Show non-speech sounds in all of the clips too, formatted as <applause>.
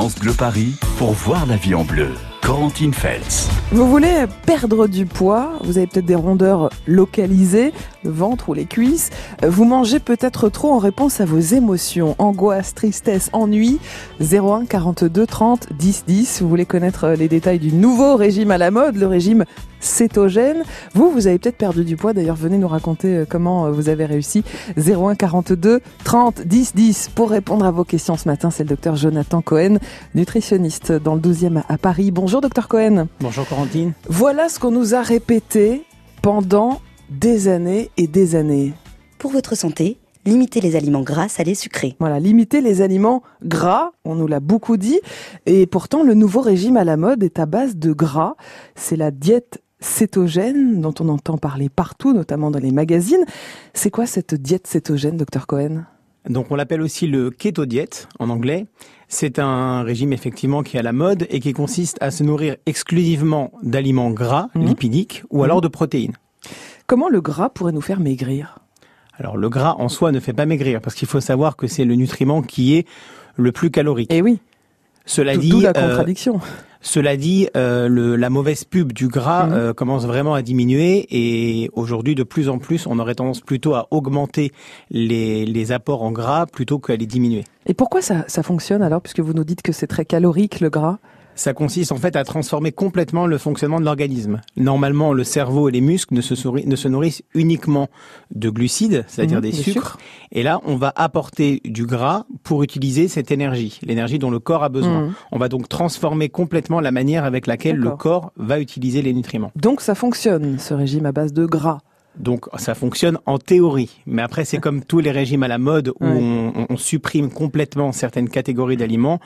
France Paris pour voir la vie en bleu. Corentine Feltz. Vous voulez perdre du poids, vous avez peut-être des rondeurs localisées, le ventre ou les cuisses. Vous mangez peut-être trop en réponse à vos émotions, angoisse, tristesse, ennui. 01 42 30 10 10. Vous voulez connaître les détails du nouveau régime à la mode, le régime cétogène. Vous, vous avez peut-être perdu du poids. D'ailleurs, venez nous raconter euh, comment euh, vous avez réussi. 01 42 30 10 10. Pour répondre à vos questions ce matin, c'est le docteur Jonathan Cohen, nutritionniste dans le 12e à Paris. Bonjour, docteur Cohen. Bonjour, Corentine. Voilà ce qu'on nous a répété pendant des années et des années. Pour votre santé, limitez les aliments gras, salés, sucrés. Voilà, limiter les aliments gras, on nous l'a beaucoup dit. Et pourtant, le nouveau régime à la mode est à base de gras. C'est la diète cétogène dont on entend parler partout, notamment dans les magazines. C'est quoi cette diète cétogène, docteur Cohen? Donc on l'appelle aussi le keto diet en anglais. C'est un régime effectivement qui est à la mode et qui consiste à se nourrir exclusivement d'aliments gras, mmh. lipidiques ou alors mmh. de protéines. Comment le gras pourrait nous faire maigrir? Alors le gras en soi ne fait pas maigrir parce qu'il faut savoir que c'est le nutriment qui est le plus calorique. Eh oui. Cela dit, la euh, cela dit, euh, le, la mauvaise pub du gras mhm. euh, commence vraiment à diminuer et aujourd'hui, de plus en plus, on aurait tendance plutôt à augmenter les, les apports en gras plutôt qu'à les diminuer. Et pourquoi ça, ça fonctionne alors, puisque vous nous dites que c'est très calorique le gras? Ça consiste en fait à transformer complètement le fonctionnement de l'organisme. Normalement, le cerveau et les muscles ne se, ne se nourrissent uniquement de glucides, c'est-à-dire mmh, des, sucres. Et là, on va apporter du gras pour utiliser cette énergie, l'énergie dont le corps a besoin. Mmh. On va donc transformer complètement la manière avec laquelle le corps va utiliser les nutriments. Donc ça fonctionne, ce régime à base de gras donc ça fonctionne en théorie, mais après c'est comme tous les régimes à la mode où on, on, supprime complètement certaines catégories d'aliments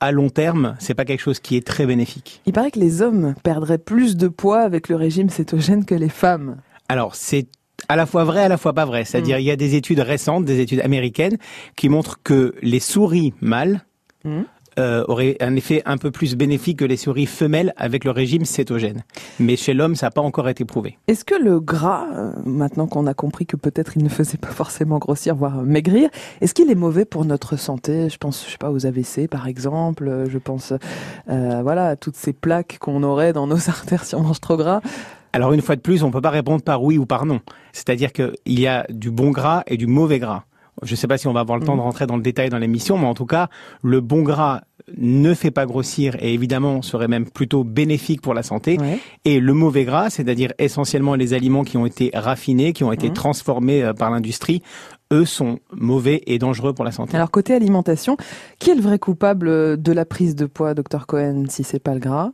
à long terme, c'est pas quelque chose qui est très bénéfique. Il paraît que les hommes perdraient plus de poids avec le régime cétogène que les femmes. Alors, c'est à la fois vrai, à la fois pas vrai. C'est-à-dire, mm. il y a des études récentes, des études américaines, qui montrent que les souris mâles mm euh, aurait un effet un peu plus bénéfique que les souris femelles avec le régime cétogène. Mais chez l'homme, ça n'a pas encore été prouvé. Est-ce que le gras, euh, maintenant qu'on a compris que peut-être il ne faisait pas forcément grossir, voire maigrir, est-ce qu'il est mauvais pour notre santé? Je pense, je sais pas, aux AVC par exemple. Je pense, euh, voilà, à toutes ces plaques qu'on aurait dans nos <laughs> artères si on mange trop gras. Alors une fois de plus, on peut pas répondre par oui ou par non. C'est-à-dire qu'il y a du bon gras et du mauvais gras. Je ne sais pas si on va avoir le temps de mm. rentrer dans le détail dans l'émission, mais en tout cas, le bon gras ne fait pas grossir et évidemment serait même plutôt bénéfique pour la santé. Et le mauvais gras, c'est-à-dire essentiellement les aliments qui ont été raffinés, qui ont été mmh. transformés euh, par l'industrie, eux sont mauvais et dangereux pour la santé. Alors côté alimentation, qui est le vrai coupable de la prise de poids, docteur Cohen, si c'est pas le gras?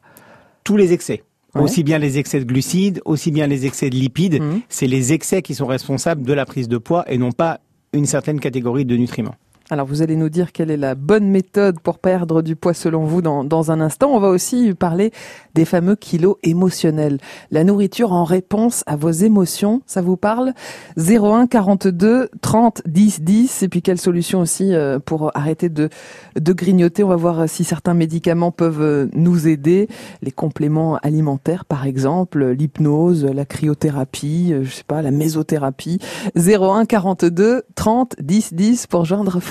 Tous les excès. Aussi bien les excès de glucides, aussi bien les excès de lipides, mmh. c'est les excès qui sont responsables de la prise de poids et non pas une certaine catégorie de nutriments. Alors vous allez nous dire quelle est la bonne méthode pour perdre du poids selon vous dans, dans un instant. On va aussi parler des fameux kilos émotionnels. La nourriture en réponse à vos émotions, ça vous parle? 01 42 30 10 10 et puis quelle solution aussi euh, pour arrêter de, de grignoter? On va voir si certains médicaments peuvent euh, nous aider. Les compléments alimentaires par exemple, l'hypnose, la cryothérapie, euh, je sais pas, la mésothérapie. 01 42 30 10 10 pour joindre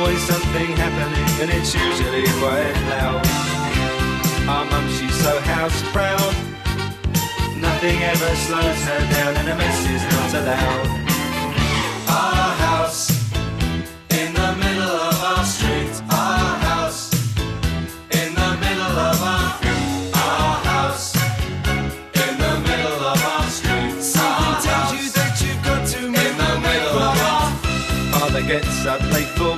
always something happening and it's usually quite loud. Our mum, she's so house proud. Nothing ever slows her down and a mess is not allowed. Our house in the middle of our street. Our house in the middle of our Our house in the middle of our street. Something tells you that you've got in the middle of. Father gets up late for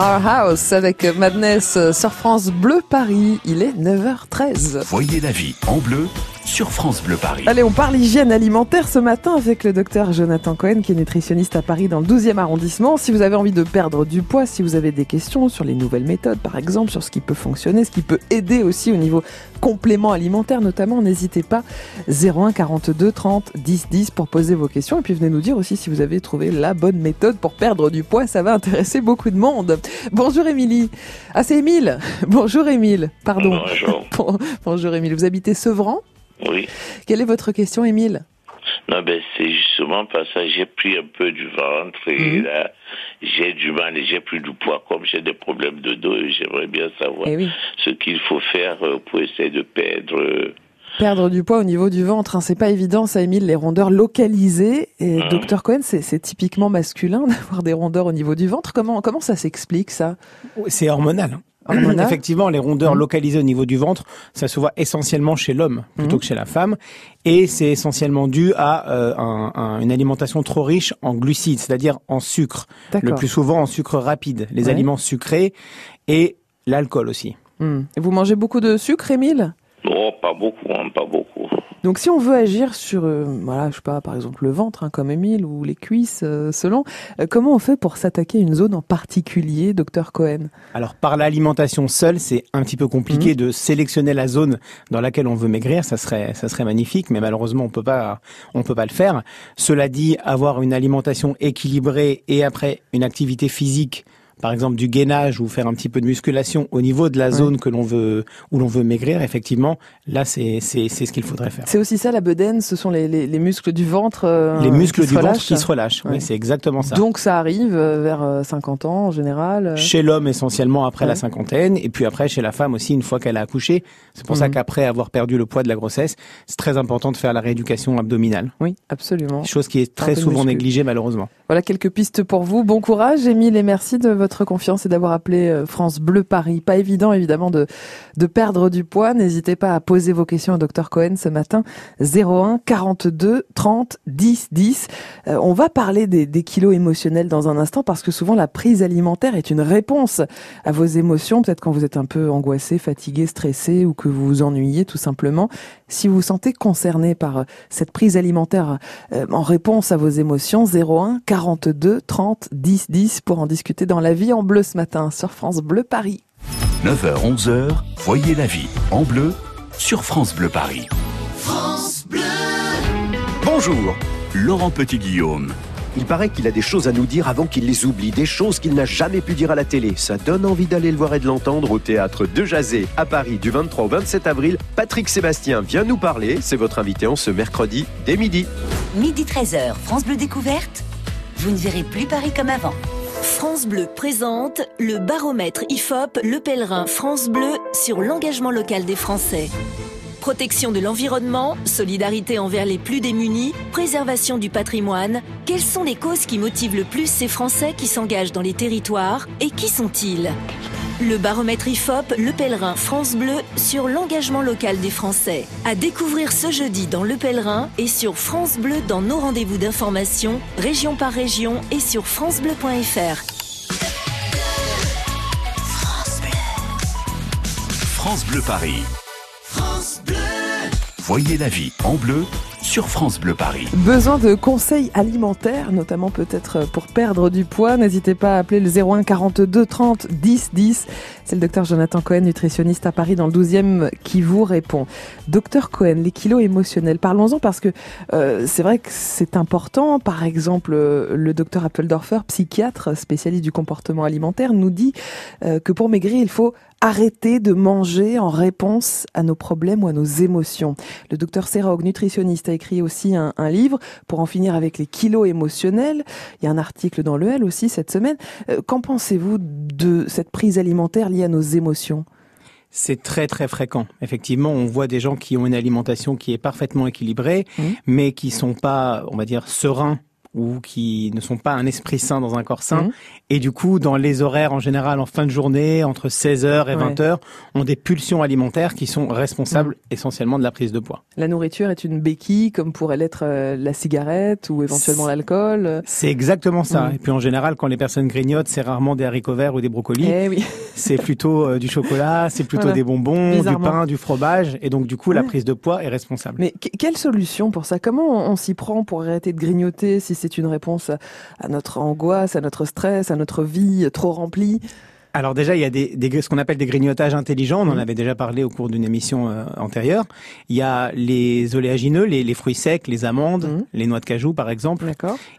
Our House avec Madness sur France Bleu Paris. Il est 9h13. Voyez la vie en bleu sur France Bleu Paris. Allez, on parle hygiène alimentaire ce matin avec le docteur Jonathan Cohen, qui est nutritionniste à Paris dans le 12e arrondissement. Si vous avez envie de perdre du poids, si vous avez des questions sur les nouvelles méthodes, par exemple, sur ce qui peut fonctionner, ce qui peut aider aussi au niveau complément alimentaire notamment, n'hésitez pas 01 42 30 10 10 pour poser vos questions. Et puis venez nous dire aussi si vous avez trouvé la bonne méthode pour perdre du poids. Ça va intéresser beaucoup de monde. Bonjour Émilie. Ah, c'est Émile. <laughs> Bonjour Émile. Pardon. Bonjour. <laughs> Bon- Bonjour Émile. Vous habitez Sevran? Oui. Quelle est votre question, Émile? Non, ben, c'est justement parce que j'ai pris un peu du ventre et Mhm. là, j'ai du mal et j'ai plus du poids. Comme j'ai des problèmes de dos, et j'aimerais bien savoir Eh oui. ce qu'il faut faire euh, pour essayer de perdre. euh, Perdre du poids au niveau du ventre, hein, c'est pas évident, ça Émile, les rondeurs localisées. Et Mhm. docteur Cohen, c'est c'est typiquement masculin <laughs> d'avoir des rondeurs au niveau du ventre. Comment, comment ça s'explique ça? C'est hormonal. Hormonal Effectivement, les rondeurs Mhm. localisées au niveau du ventre, ça se voit essentiellement chez l'homme plutôt Mhm. que chez la femme, et c'est essentiellement dû à euh, un- un- une alimentation trop riche en glucides, c'est-à-dire en sucre, le plus souvent en sucre rapide, les Ouais. aliments sucrés et l'alcool aussi. Hmm. Et Vous mangez beaucoup de sucre, Émile? Oh, pas beaucoup, hein, pas beaucoup. Donc si on veut agir sur, euh, voilà, je sais pas, par exemple le ventre, hein, comme Émile, ou les cuisses, euh, selon, euh, comment on fait pour s'attaquer à une zone en particulier, docteur Cohen? Alors par l'alimentation seule, c'est un petit peu compliqué de sélectionner la zone dans laquelle on veut maigrir. Ça serait, ça serait magnifique, mais malheureusement on peut pas, on peut pas le faire. Cela dit, avoir une alimentation équilibrée et après une activité physique, par exemple du gainage ou faire un petit peu de musculation au niveau de la Ouais. zone que l'on veut, où l'on veut maigrir, effectivement, là c'est, c'est, c'est ce qu'il faudrait faire. C'est aussi ça la bedaine, ce sont les, les, les muscles du ventre euh, Les muscles du ventre qui se relâchent. Ouais. Oui, c'est exactement ça. Donc ça arrive euh, vers euh, 50 ans en général. euh. Chez l'homme essentiellement après Ouais. la cinquantaine et puis après chez la femme aussi une fois qu'elle a accouché. C'est pour ça Mhm. qu'après avoir perdu le poids de la grossesse, c'est très important de faire la rééducation abdominale. Oui, absolument. Chose qui est très souvent muscu. négligée malheureusement. Voilà quelques pistes pour vous. Bon courage, Émile, et merci de votre confiance et d'avoir appelé euh, France Bleu Paris. Pas évident, évidemment, de, de perdre du poids. N'hésitez pas à poser vos questions au docteur Cohen ce matin. 01 42 30 10 10. Euh, on va parler des, des kilos émotionnels dans un instant parce que souvent la prise alimentaire est une réponse à vos émotions. Peut-être quand vous êtes un peu angoissé, fatigué, stressé ou que vous vous ennuyez tout simplement. Si vous vous sentez concerné par euh, cette prise alimentaire euh, en réponse à vos émotions, 01 42 30 10 10 pour en discuter dans la vie en bleu ce matin sur France Bleu Paris. 9h, 11h, voyez la vie en bleu sur France Bleu Paris. Bonjour. Laurent Petit-Guillaume. Il paraît qu'il a des choses à nous dire avant qu'il les oublie, des choses qu'il n'a jamais pu dire à la télé. Ça donne envie d'aller le voir et de l'entendre au théâtre de Jazé à Paris du 23 au 27 avril. Patrick Sébastien vient nous parler. C'est votre invité en ce mercredi dès midi. Midi 13h, France Bleu Découverte. vous ne verrez plus Paris comme avant. France Bleu présente le baromètre IFOP Le Pèlerin France Bleu sur l'engagement local des Français. Protection de l'environnement, solidarité envers les plus démunis, préservation du patrimoine. Quelles sont les causes qui motivent le plus ces Français qui s'engagent dans les territoires et qui sont-ils? Le baromètre IFOP Le Pèlerin France Bleu sur l'engagement local des Français. À découvrir ce jeudi dans Le Pèlerin et sur France Bleu dans nos rendez-vous d'information, région par région et sur francebleu.fr. France Bleu Paris. Voyez la vie en bleu sur France Bleu Paris. Besoin de conseils alimentaires, notamment peut-être pour perdre du poids, n'hésitez pas à appeler le 01 42 30 10 10. C'est le docteur Jonathan Cohen, nutritionniste à Paris dans le 12e, qui vous répond. Docteur Cohen, les kilos émotionnels, parlons-en parce que euh, c'est vrai que c'est important. Par exemple, euh, le docteur Appeldorfer, psychiatre spécialiste du comportement alimentaire, nous dit euh, que pour maigrir, il faut arrêter de manger en réponse à nos problèmes ou à nos émotions. Le docteur Serog, nutritionniste, a écrit aussi un, un, livre pour en finir avec les kilos émotionnels. Il y a un article dans le L aussi cette semaine. Euh, Qu'en pensez-vous de cette prise alimentaire liée à nos émotions? C'est très très fréquent. Effectivement, on voit des gens qui ont une alimentation qui est parfaitement équilibrée, mmh. mais qui sont pas, on va dire, sereins ou qui ne sont pas un esprit sain dans un corps sain. Mmh. Et du coup, dans les horaires en général, en fin de journée, entre 16h et 20h, ont des pulsions alimentaires qui sont responsables mmh. essentiellement de la prise de poids. La nourriture est une béquille, comme pourrait l'être euh, la cigarette ou éventuellement l'alcool. C'est exactement ça. Mmh. Et puis en général, quand les personnes grignotent, c'est rarement des haricots verts ou des brocolis. Eh oui. <laughs> c'est plutôt euh, du chocolat, c'est plutôt voilà. des bonbons, du pain, du fromage. Et donc du coup, ouais. la prise de poids est responsable. Mais quelle solution pour ça? Comment on, on s'y prend pour arrêter de grignoter si c'est une réponse à notre angoisse, à notre stress, à notre vie trop remplie alors déjà, il y a des, des ce qu'on appelle des grignotages intelligents. On en avait déjà parlé au cours d'une émission euh, antérieure. Il y a les oléagineux, les, les fruits secs, les amandes, mmh. les noix de cajou, par exemple.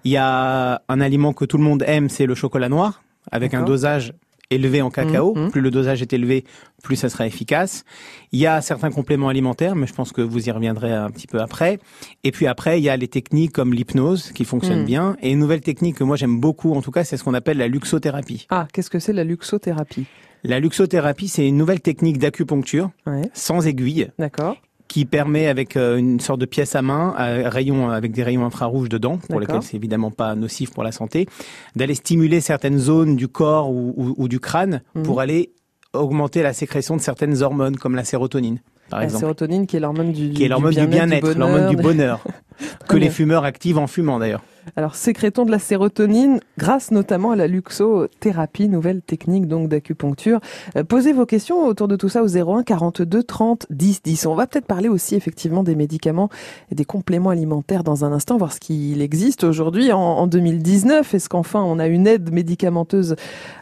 Il y a un aliment que tout le monde aime, c'est le chocolat noir, avec un dosage élevé en cacao. Mmh. Plus le dosage est élevé, plus ça sera efficace. Il y a certains compléments alimentaires, mais je pense que vous y reviendrez un petit peu après. Et puis après, il y a les techniques comme l'hypnose qui fonctionnent mmh. bien. Et une nouvelle technique que moi j'aime beaucoup, en tout cas, c'est ce qu'on appelle la luxothérapie. Ah, qu'est-ce que c'est la luxothérapie? La luxothérapie, c'est une nouvelle technique d'acupuncture ouais. sans aiguille. D'accord qui permet avec euh, une sorte de pièce à main, à rayon, avec des rayons infrarouges dedans, pour lesquels c'est évidemment pas nocif pour la santé, d'aller stimuler certaines zones du corps ou, ou, ou du crâne mmh. pour aller augmenter la sécrétion de certaines hormones comme la sérotonine. Par la exemple. sérotonine qui est l'hormone du, qui est l'hormone du bien-être, l'hormone du bonheur, <laughs> que les fumeurs activent en fumant d'ailleurs. Alors, sécrétons de la sérotonine grâce notamment à la luxothérapie, nouvelle technique d'acupuncture. Euh, posez vos questions autour de tout ça au 01 42 30 10 10. On va peut-être parler aussi effectivement des médicaments et des compléments alimentaires dans un instant, voir ce qu'il existe aujourd'hui en, en 2019. Est-ce qu'enfin on a une aide médicamenteuse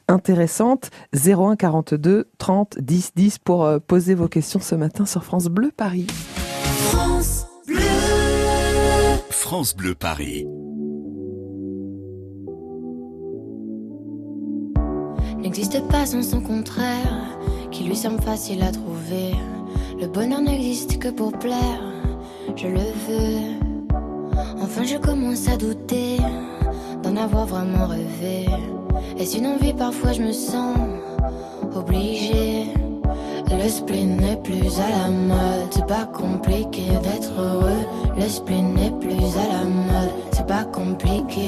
intéressante? 01 42 30 10 10 pour euh, poser vos questions ce matin sur France Bleu Paris. France Bleu Paris. Sans son contraire, qui lui semble facile à trouver. Le bonheur n'existe que pour plaire, je le veux. Enfin, je commence à douter d'en avoir vraiment rêvé. Est-ce une envie Parfois, je me sens obligée. Le spleen n'est plus à la mode, c'est pas compliqué d'être heureux. Le spleen n'est plus à la mode, c'est pas compliqué.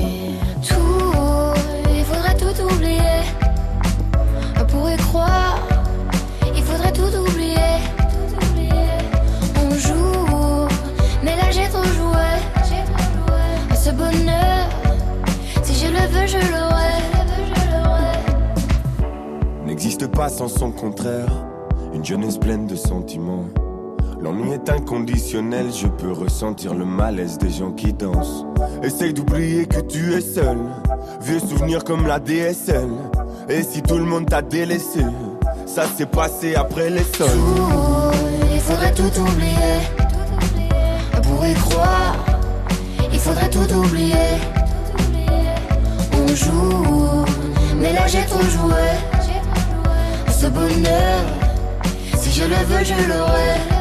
Tout, il faudrait tout oublier croire, il faudrait tout oublier. Tout. On joue, mais là j'ai trop joué. À ce bonheur, si je le veux, je l'aurai. N'existe pas sans son contraire, une jeunesse pleine de sentiments. L'ennui est inconditionnel, je peux ressentir le malaise des gens qui dansent. Essaye d'oublier que tu es seul, vieux souvenirs comme la DSL. Et si tout le monde t'a délaissé, ça s'est passé après les sols. il faudrait tout oublier. Pour y croire, il faudrait tout oublier. On joue, mais là j'ai trop joué. Ce bonheur, si je le veux, je l'aurai.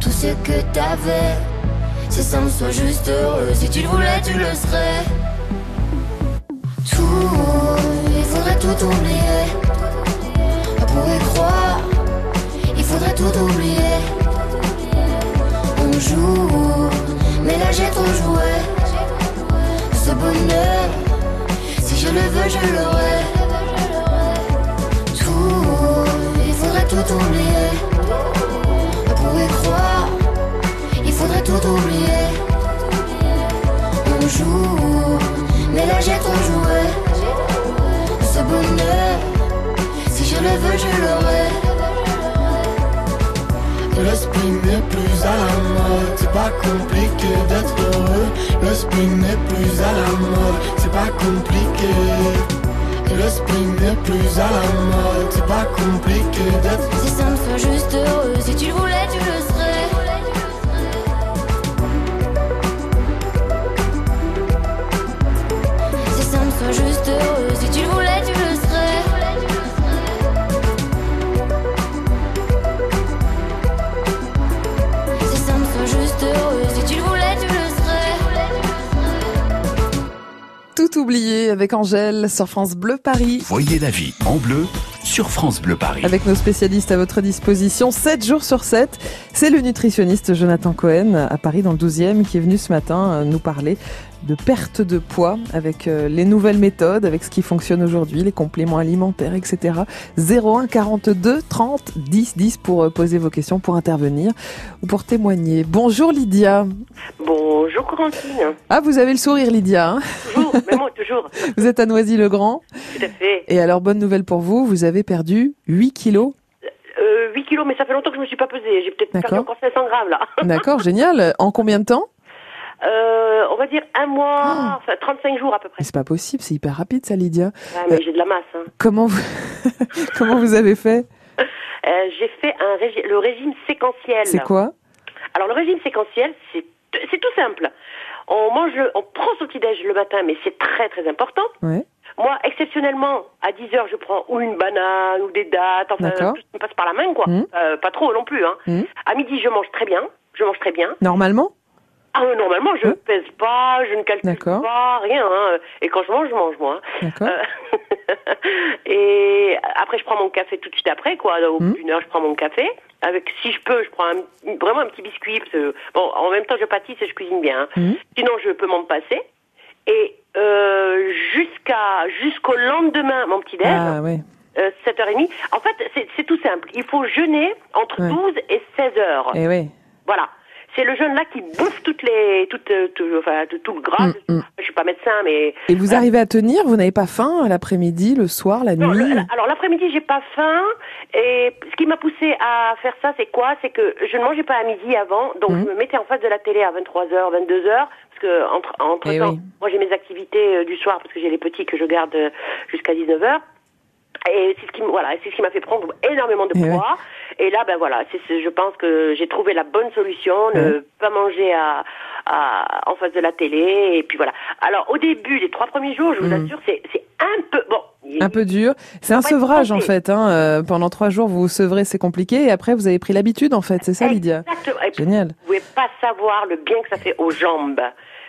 tout ce que t'avais. Si ça me soit juste heureux, si tu le voulais, tu le serais. Tout, il faudrait tout oublier. On pourrait croire, il faudrait tout oublier. On joue, mais là j'ai trop joué. Ce bonheur, si je le veux, je l'aurai. Tout, il faudrait tout oublier. On pourrait croire, On mais là j'ai trop joué. Ce bonheur, si je le veux, je l'aurai. Le spin n'est plus à la mode, c'est pas compliqué d'être heureux. Le spin n'est plus à la mode, c'est pas compliqué. Le spin n'est plus à la mode, c'est pas compliqué d'être Si ça me soit juste heureux, si tu le voulais, oublié avec Angèle sur France Bleu Paris. Voyez la vie en bleu sur France Bleu Paris. Avec nos spécialistes à votre disposition, 7 jours sur 7. C'est le nutritionniste Jonathan Cohen à Paris dans le 12e qui est venu ce matin euh, nous parler de perte de poids avec euh, les nouvelles méthodes, avec ce qui fonctionne aujourd'hui, les compléments alimentaires, etc. 01 42 30 10 10 pour euh, poser vos questions, pour intervenir ou pour témoigner. Bonjour Lydia. Bonjour Corentine. Ah, vous avez le sourire Lydia. hein Toujours, mais moi toujours. <laughs> vous êtes à Noisy-le-Grand. Tout à fait. Et alors, bonne nouvelle pour vous, vous avez perdu 8 kilos. Euh, 8 kilos, mais ça fait longtemps que je me suis pas pesée. J'ai peut-être perdu encore 500 grammes là. <laughs> D'accord, génial. En combien de temps? Euh, on va dire un Ah. mois, enfin 35 jours à peu près. C'est pas possible, c'est hyper rapide ça, Lydia. Ouais, mais j'ai de la masse. hein. Comment vous, <laughs> comment vous avez fait Euh, j'ai fait un régi- le régime séquentiel. C'est quoi Alors le régime séquentiel, c'est c'est tout simple. On mange, le- on prend son petit déj le matin, mais c'est très très important. Ouais. Moi, exceptionnellement, à 10 heures, je prends ou une banane ou des dattes, enfin tout ce qui me passe par la main, quoi. Euh, pas trop non plus. Hein. Mhm. À midi, je mange très bien. Je mange très bien. Normalement Ah, normalement, je pèse pas, je ne calcule pas, rien. hein. Et quand je mange, je mange moi. hein. D'accord. Euh, <laughs> et après, je prends mon café tout de suite après, quoi. Au bout d'une heure, je prends mon café. Avec, si je peux, je prends un- vraiment un petit biscuit. Parce que, bon, en même temps, je pâtisse et je cuisine bien. hein. Mhm. Sinon, je peux m'en passer. Et euh, jusqu'à jusqu'au lendemain, mon petit déj, Ah ouais. euh, 7h30. En fait, c'est tout simple. Il faut jeûner entre Ouais. 12 et 16 heures. Eh ouais. Voilà. C'est le jeûne là qui bouffe toutes les, toutes, euh, tout, enfin, tout, le gras. Mm, mm. Je suis pas médecin, mais Et vous arrivez à tenir Vous n'avez pas faim l'après-midi, le soir, la Non, nuit le- alors l'après-midi, j'ai pas faim. Et ce qui m'a poussé à faire ça, c'est quoi? C'est que je ne mangeais pas à midi avant, donc Mhm. je me mettais en face de la télé à 23h, 22h, parce que entre, entre Eh temps, oui. moi j'ai mes activités euh, du soir parce que j'ai les petits que je garde euh, jusqu'à 19h. Et c'est ce qui, voilà, c'est ce qui m'a fait prendre énormément de Eh poids. Et là, ben voilà, c'est, je pense que j'ai trouvé la bonne solution, ne pas manger à, à, en face de la télé. Et puis voilà. Alors au début, les trois premiers jours, je vous Mhm. assure, c'est, c'est un peu bon. Un peu dur. C'est un sevrage en fait. Hein. euh, pendant trois jours, vous vous sevrez, c'est compliqué. Et après, vous avez pris l'habitude en fait. C'est ça, Lydia Exactement. Génial. Vous pouvez pas savoir le bien que ça fait aux jambes.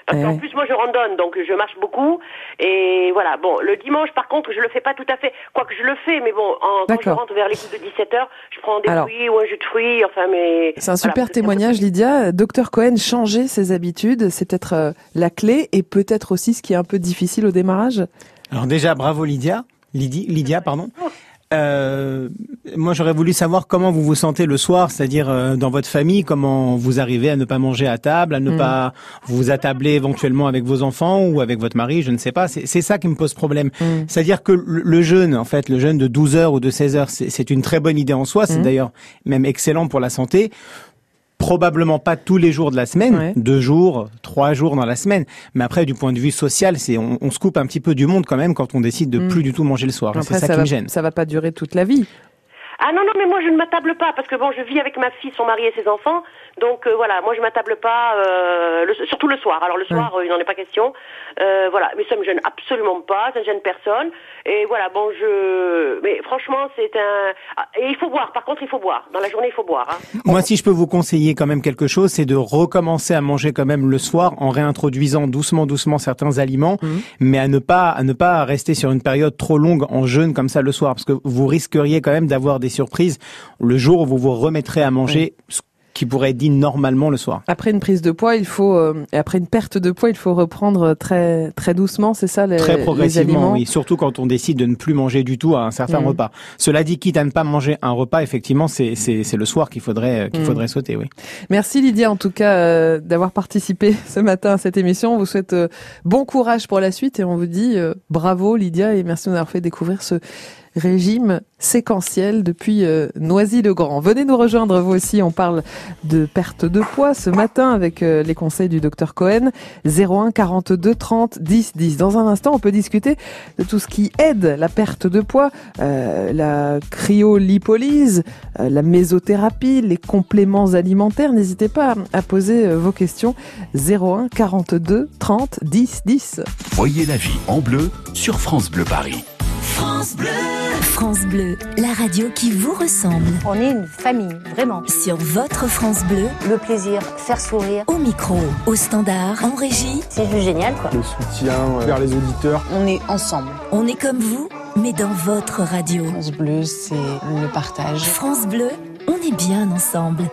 Parce Eh qu'en plus, moi, je randonne, donc je marche beaucoup. Et voilà. Bon, le dimanche, par contre, je le fais pas tout à fait. Quoique je le fais, mais bon, en, quand je rentre vers les coups de 17 h je prends des Alors. fruits ou un jus de fruits. Enfin, mais C'est un super témoignage, Lydia. Docteur Cohen, changer ses habitudes, c'est peut-être euh, la clé et peut-être aussi ce qui est un peu difficile au démarrage. Alors déjà, bravo Lydia. Lydie, Lydia, pardon. Euh, moi, j'aurais voulu savoir comment vous vous sentez le soir, c'est-à-dire euh, dans votre famille, comment vous arrivez à ne pas manger à table, à ne Mm. pas vous attabler éventuellement avec vos enfants ou avec votre mari, je ne sais pas. C'est ça qui me pose problème. Mm. C'est-à-dire que le, jeûne, en fait, le jeûne de 12 heures ou de 16 heures, c'est c'est une très bonne idée en soi. C'est Mm. d'ailleurs même excellent pour la santé. Probablement pas tous les jours de la semaine, Ouais. deux jours, trois jours dans la semaine. Mais après, du point de vue social, c'est on, on se coupe un petit peu du monde quand même quand on décide de Mm. plus du tout manger le soir. C'est ça, qui va, me gêne. ça va pas durer toute la vie. Ah non, non, mais moi je ne m'attable pas parce que bon, je vis avec ma fille, son mari et ses enfants. Donc euh, voilà, moi je m'attable pas, euh, le- surtout le soir. Alors le soir, euh, il n'en est pas question. Euh, voilà, mais ça me gêne absolument pas, ça ne gêne personne. Et voilà, bon, je. Mais franchement, c'est un. Ah, Et il faut boire. Par contre, il faut boire. Dans la journée, il faut boire. Hein. Moi, si je peux vous conseiller quand même quelque chose, c'est de recommencer à manger quand même le soir en réintroduisant doucement, doucement certains aliments, mais à ne pas, à ne pas rester sur une période trop longue en jeûne comme ça le soir, parce que vous risqueriez quand même d'avoir des surprises le jour où vous vous remettrez à manger ce qui pourrait être dit normalement le soir. Après une prise de poids, il faut euh, après une perte de poids, il faut reprendre très très doucement, c'est ça les, Très les progressivement, oui. Surtout quand on décide de ne plus manger du tout à un certain Mhm. repas. Cela dit, quitte à ne pas manger un repas, effectivement, c'est c'est c'est le soir qu'il faudrait euh, qu'il Mhm. faudrait sauter, oui. Merci Lydia en tout cas euh, d'avoir participé <laughs> ce matin à cette émission. On vous souhaite euh, bon courage pour la suite et on vous dit euh, bravo Lydia et merci de nous avoir fait découvrir ce régime séquentiel depuis euh, Noisy-le-Grand. Venez nous rejoindre vous aussi, on parle de perte de poids ce matin avec euh, les conseils du docteur Cohen 01 42 30 10 10. Dans un instant, on peut discuter de tout ce qui aide la perte de poids, euh, la cryolipolyse, euh, la mésothérapie, les compléments alimentaires. N'hésitez pas à poser euh, vos questions 01 42 30 10 10. Voyez la vie en bleu sur France Bleu Paris. France Bleu. France Bleu, la radio qui vous ressemble. On est une famille, vraiment. Sur votre France Bleu, Le plaisir, faire sourire. au micro, au standard, en régie, C'est juste génial, quoi. le soutien vers les auditeurs. On est ensemble. on est comme vous, mais dans votre radio. France Bleu, c'est le partage. France Bleu, on est bien ensemble.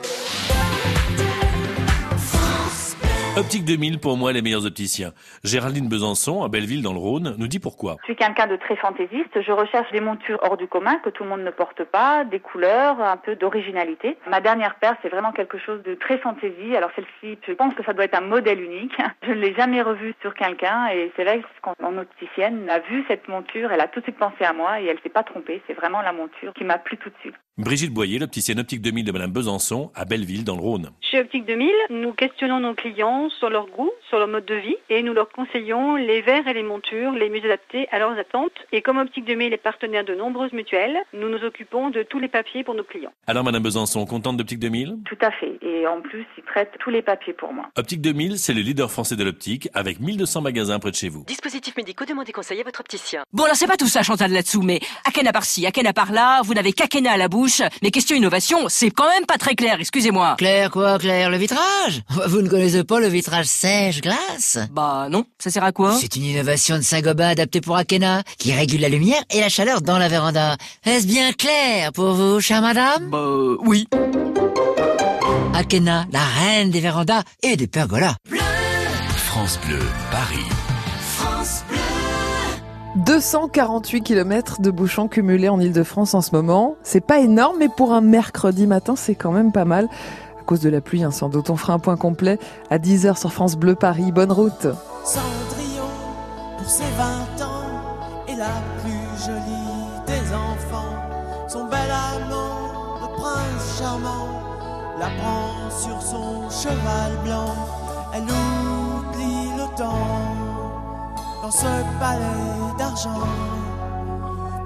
Optique 2000, pour moi, les meilleurs opticiens. Géraldine Besançon, à Belleville, dans le Rhône, nous dit pourquoi. Je suis quelqu'un de très fantaisiste. Je recherche des montures hors du commun que tout le monde ne porte pas, des couleurs, un peu d'originalité. Ma dernière paire, c'est vraiment quelque chose de très fantaisie. Alors celle-ci, je pense que ça doit être un modèle unique. <laughs> Je ne l'ai jamais revue sur quelqu'un et c'est vrai que quand mon opticienne a vu cette monture, elle a tout de suite pensé à moi et elle s'est pas trompée. C'est vraiment la monture qui m'a plu tout de suite. Brigitte Boyer, l'opticienne Optique 2000 de Madame Besançon, à Belleville, dans le Rhône. Chez Optique 2000, nous questionnons nos clients sur leur goût, sur leur mode de vie et nous leur conseillons les verres et les montures les mieux adaptés à leurs attentes. Et comme Optique 2000 est partenaire de nombreuses mutuelles, nous nous occupons de tous les papiers pour nos clients. Alors, Madame Besançon, contente d'Optique 2000 Tout à fait. Et en plus, ils traitent tous les papiers pour moi. Optique 2000, c'est le leader français de l'optique, avec 1200 magasins près de chez vous. Dispositifs médicaux, demandez conseil à votre opticien. Bon, alors c'est pas tout ça, Chantal, là-dessous, mais Akena par-ci, Akena par-là, vous n'avez qu'Akena à la bouche. Mais question innovation, c'est quand même pas très clair, excusez-moi. Claire quoi, Claire Le vitrage? Vous ne connaissez pas le vitrage sèche-glace Bah non, ça sert à quoi? C'est une innovation de Saint-Gobain adaptée pour Akena, qui régule la lumière et la chaleur dans la véranda. Est-ce bien clair pour vous, chère madame? Bah oui. Akena, la reine des vérandas et des pergolas. France Bleu Paris. France Bleu. 248 km de bouchons cumulés en Ile-de-France en ce moment. C'est pas énorme, mais pour un mercredi matin, c'est quand même pas mal. Cause de la pluie, hein, sans doute. On fera un point complet à 10h sur France Bleu Paris. Bonne route. Cendrillon, pour ses 20 ans, est la plus jolie des enfants. Son bel amant, le prince charmant, la prend sur son cheval blanc. Elle oublie le temps dans ce palais d'argent.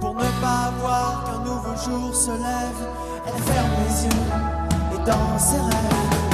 Pour ne pas voir qu'un nouveau jour se lève, elle ferme les yeux dans ses rêves,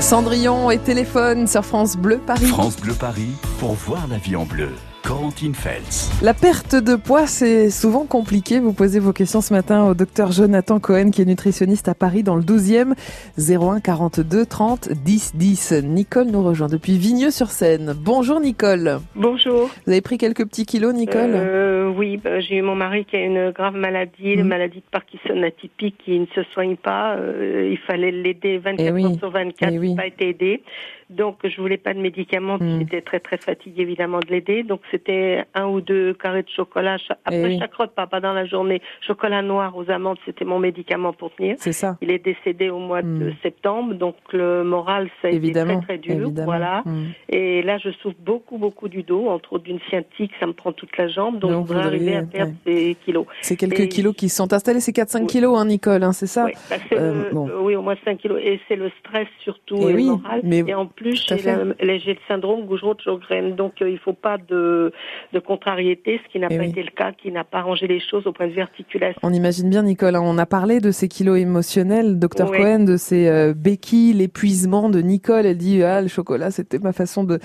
Cendrillon et téléphone sur France Bleu Paris. France Bleu Paris pour voir la vie en bleu. Feltz. La perte de poids, c'est souvent compliqué. Vous posez vos questions ce matin au docteur Jonathan Cohen, qui est nutritionniste à Paris dans le 12e, 01 42 30 10 10. Nicole nous rejoint depuis Vigneux-sur-Seine. Bonjour Nicole. Bonjour. Vous avez pris quelques petits kilos, Nicole? Euh, oui, bah, j'ai eu mon mari qui a une grave maladie, une maladie de Parkinson atypique qui ne se soigne pas. Euh, il fallait l'aider 24 Eh oui. heures sur 24, Eh il oui. n'a pas été aidé. Donc je voulais pas de médicaments, Mhm. j'étais très très fatiguée évidemment de l'aider. Donc c'était un ou deux carrés de chocolat cha- après Eh oui. chaque repas, pas dans la journée. Chocolat noir aux amandes, c'était mon médicament pour tenir. C'est ça. Il est décédé au mois de Mhm. septembre, donc le moral ça a Évidemment, été très très dur. évidemment. Voilà. Mhm. Et là, je souffre beaucoup, beaucoup du dos, entre autres d'une sciatique, ça me prend toute la jambe, donc, je voudrais arriver à perdre ces kilos. C'est quelques Et- kilos qui sont installés. C'est 4-5 kilos, hein, Nicole, hein, c'est ça Oui, bah, Euh, le- bon. oui, au moins 5 kilos. Et c'est le stress surtout, Eh et oui, le moral. mais et en plus, fait. la- la- j'ai le syndrome Gougerot-Sjogren. Donc, euh, il faut pas de, de contrariété, ce qui n'a Eh pas oui. été le cas, qui n'a pas arrangé les choses au point de vue articulation. On imagine bien, Nicole, hein, on a parlé de ces kilos émotionnels, docteur. Cohen, de ces euh, béquilles, l'épuisement de Nicole. Elle dit, ah, le chocolat, c'était ma façon de,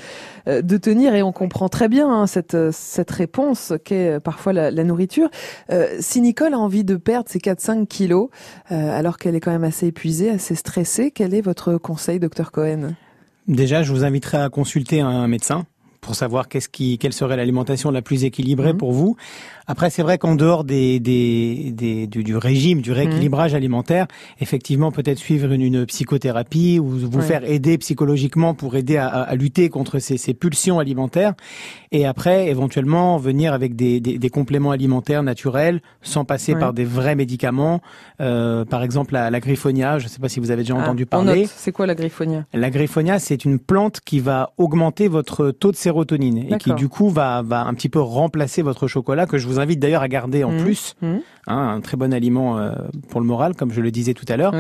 euh, de tenir. Et on comprend très bien hein, cette, euh, cette réponse qu'est euh, parfois la, la nourriture. Euh, si Nicole a envie de perdre ces 4-5 kilos, alors qu'elle est quand même assez épuisée, assez stressée, quel est votre conseil, docteur Cohen? Déjà, je vous inviterai à consulter un médecin pour savoir qu'est-ce qui, quelle serait l'alimentation la plus équilibrée Mhm. pour vous. Après, c'est vrai qu'en dehors des, des, des- du, du régime, du rééquilibrage alimentaire, effectivement, peut-être suivre une, une psychothérapie ou vous Ouais. faire aider psychologiquement pour aider à, à- à lutter contre ces, ces pulsions alimentaires. Et après, éventuellement, venir avec des, des, des compléments alimentaires naturels, sans passer Ouais. par des vrais médicaments. Euh, par exemple, la, la griffonia, je ne sais pas si vous avez déjà Ah, entendu parler. C'est quoi la griffonia? La griffonia, c'est une plante qui va augmenter votre taux de sérotonine et qui du coup va, va un petit peu remplacer votre chocolat que je vous invite d'ailleurs à garder en Mhm. plus. Mhm. Hein, un très bon aliment euh, pour le moral, comme je le disais tout à l'heure.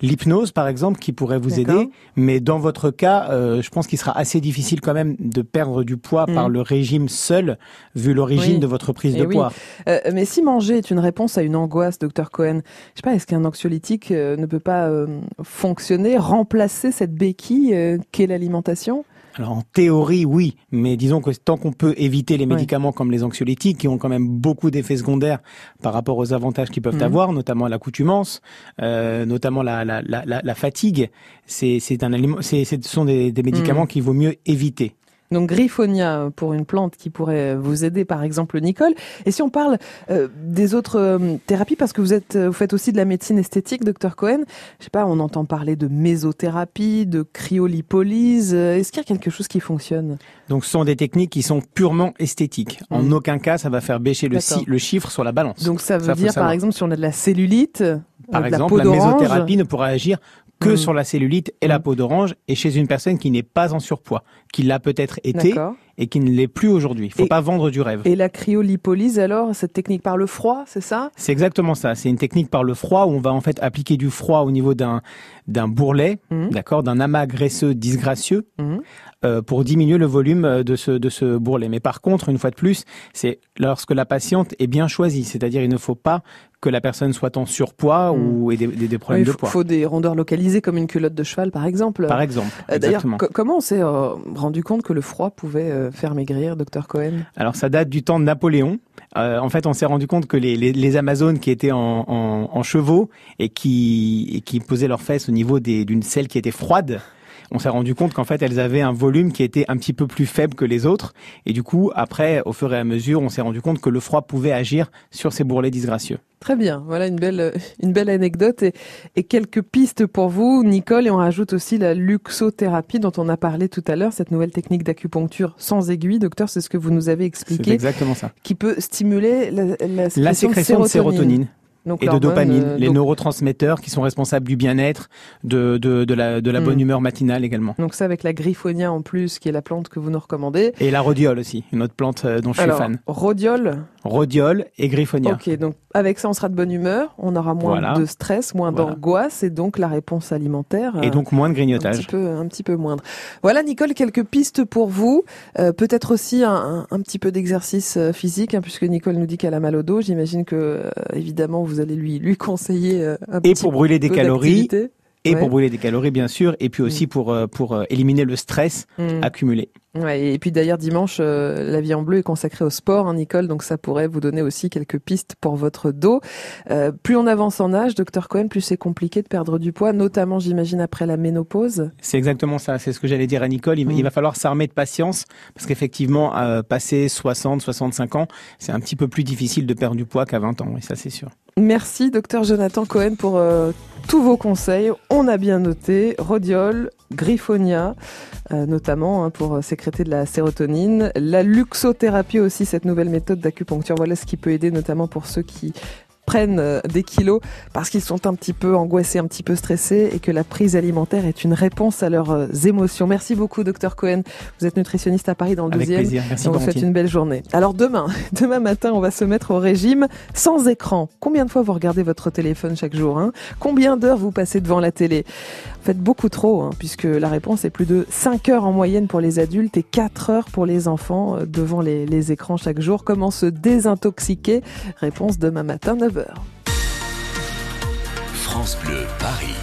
L'hypnose, par exemple, qui pourrait vous aider, mais dans votre cas, euh, je pense qu'il sera assez difficile quand même de perdre du poids Mhm. par le régime seul, vu l'origine Oui. de votre prise Eh de oui. poids. Euh, mais si manger est une réponse à une angoisse, docteur Cohen, je sais pas, est-ce qu'un anxiolytique euh, ne peut pas euh, fonctionner, remplacer cette béquille qu'est l'alimentation? Alors en théorie, oui, mais disons que tant qu'on peut éviter les médicaments comme les anxiolytiques, qui ont quand même beaucoup d'effets secondaires par rapport aux avantages qu'ils peuvent Mhm. avoir, notamment l'accoutumance, euh, notamment la, la, la, la, la fatigue, c'est un aliment, c'est ce sont des, des médicaments Mhm. qu'il vaut mieux éviter. Donc griffonia pour une plante qui pourrait vous aider, par exemple Nicole. Et si on parle euh, des autres euh, thérapies, parce que vous êtes, euh, vous faites aussi de la médecine esthétique, docteur Cohen. Je sais pas, on entend parler de mésothérapie, de cryolipolyse. Est-ce qu'il y a quelque chose qui fonctionne? Donc ce sont des techniques qui sont purement esthétiques. En Mhm. aucun cas, ça va faire baisser le, D'accord. si- le chiffre sur la balance. Donc ça veut dire, par exemple, si on a de la cellulite, Par exemple, la la, mésothérapie ne pourra agir que Mhm. sur la cellulite et la peau d'orange et chez une personne qui n'est pas en surpoids, qui l'a peut-être été et qui ne l'est plus aujourd'hui. Il faut Et- pas vendre du rêve. Et la cryolipolyse, alors, cette technique par le froid, c'est ça? C'est exactement ça. C'est une technique par le froid où on va en fait appliquer du froid au niveau d'un d'un bourrelet, Mhm. d'accord, d'un amas graisseux disgracieux. Euh, pour diminuer le volume euh, de ce de ce bourrelet. Mais par contre, une fois de plus, c'est lorsque la patiente est bien choisie, c'est-à-dire il ne faut pas que la personne soit en surpoids ou ait des, des, des problèmes. Oui, de poids. faut des rondeurs localisées comme une culotte de cheval, par exemple. Par exemple, Euh, D'ailleurs, comment on s'est euh, rendu compte que le froid pouvait euh, faire maigrir, docteur Cohen? Alors ça date du temps de Napoléon. Euh, en fait, on s'est rendu compte que les, les, les Amazones qui étaient en, en, en chevaux et qui, et qui posaient leurs fesses au niveau des- d'une selle qui était froide, on s'est rendu compte qu'en fait elles avaient un volume qui était un petit peu plus faible que les autres. Et du coup, après, au fur et à mesure, on s'est rendu compte que le froid pouvait agir sur ces bourrelets disgracieux. Très bien, voilà une belle, euh, une belle anecdote et, et quelques pistes pour vous, Nicole. Et on rajoute aussi la luxothérapie dont on a parlé tout à l'heure, cette nouvelle technique d'acupuncture sans aiguille. Docteur, c'est ce que vous nous avez C'est expliqué. exactement ça. Qui peut stimuler la, la sécrétion, La sécrétion de sérotonine. Donc et de dopamine, euh, les donc- neurotransmetteurs qui sont responsables du bien-être, de, de, de la, de la Mm. bonne humeur matinale également. Donc ça avec la griffonia en plus, qui est la plante que vous nous recommandez. Et la rhodiole aussi, une autre plante euh, dont je suis fan. rhodiole, rhodiol et griffonia. Ok, donc avec ça, on sera de bonne humeur, on aura moins Voilà. de stress, moins Voilà. d'angoisse, et donc la réponse alimentaire. Et donc moins de un grignotage. petit peu, un petit peu moindre. Voilà, Nicole, quelques pistes pour vous. Euh, Peut-être aussi un, un- un petit peu d'exercice euh, physique, hein, puisque Nicole nous dit qu'elle a mal au dos. J'imagine que, euh, évidemment, vous allez lui lui conseiller euh, un Et petit pour brûler des calories. Et Ouais. pour brûler des calories, bien sûr, et puis aussi pour, euh, pour euh, éliminer le stress Mm. accumulé. Ouais, et puis d'ailleurs dimanche, euh, la vie en bleu est consacrée au sport, hein, Nicole, donc ça pourrait vous donner aussi quelques pistes pour votre dos. Euh, plus on avance en âge, docteur Cohen, plus c'est compliqué de perdre du poids, notamment j'imagine après la ménopause. C'est exactement ça. C'est ce que j'allais dire à Nicole. Il, il va falloir s'armer de patience parce qu'effectivement, euh, passer 60, 65 ans, c'est un petit peu plus difficile de perdre du poids qu'à 20 ans. Et ça, c'est sûr. Merci, docteur Jonathan Cohen, pour euh, tous vos conseils. On a bien noté rhodiol, griffonia, euh, notamment hein, pour euh, sécréter de la sérotonine. La luxothérapie aussi, cette nouvelle méthode d'acupuncture. Voilà ce qui peut aider, notamment pour ceux qui prennent euh, des kilos parce qu'ils sont un petit peu angoissés, un petit peu stressés et que la prise alimentaire est une réponse à leurs euh, émotions. Merci beaucoup, docteur Cohen. Vous êtes nutritionniste à Paris dans le Avec 12e. plaisir. Merci, Et on vous souhaite une belle journée. Alors demain, <laughs> demain matin, on va se mettre au régime sans écran. Combien de fois vous regardez votre téléphone chaque jour hein? Combien d'heures vous passez devant la télé? Faites beaucoup trop, hein, puisque la réponse est plus de 5 heures en moyenne pour les adultes et 4 heures pour les enfants euh, devant les, les écrans chaque jour. Comment se désintoxiquer? Réponse demain matin, 9h. France Bleu, Paris.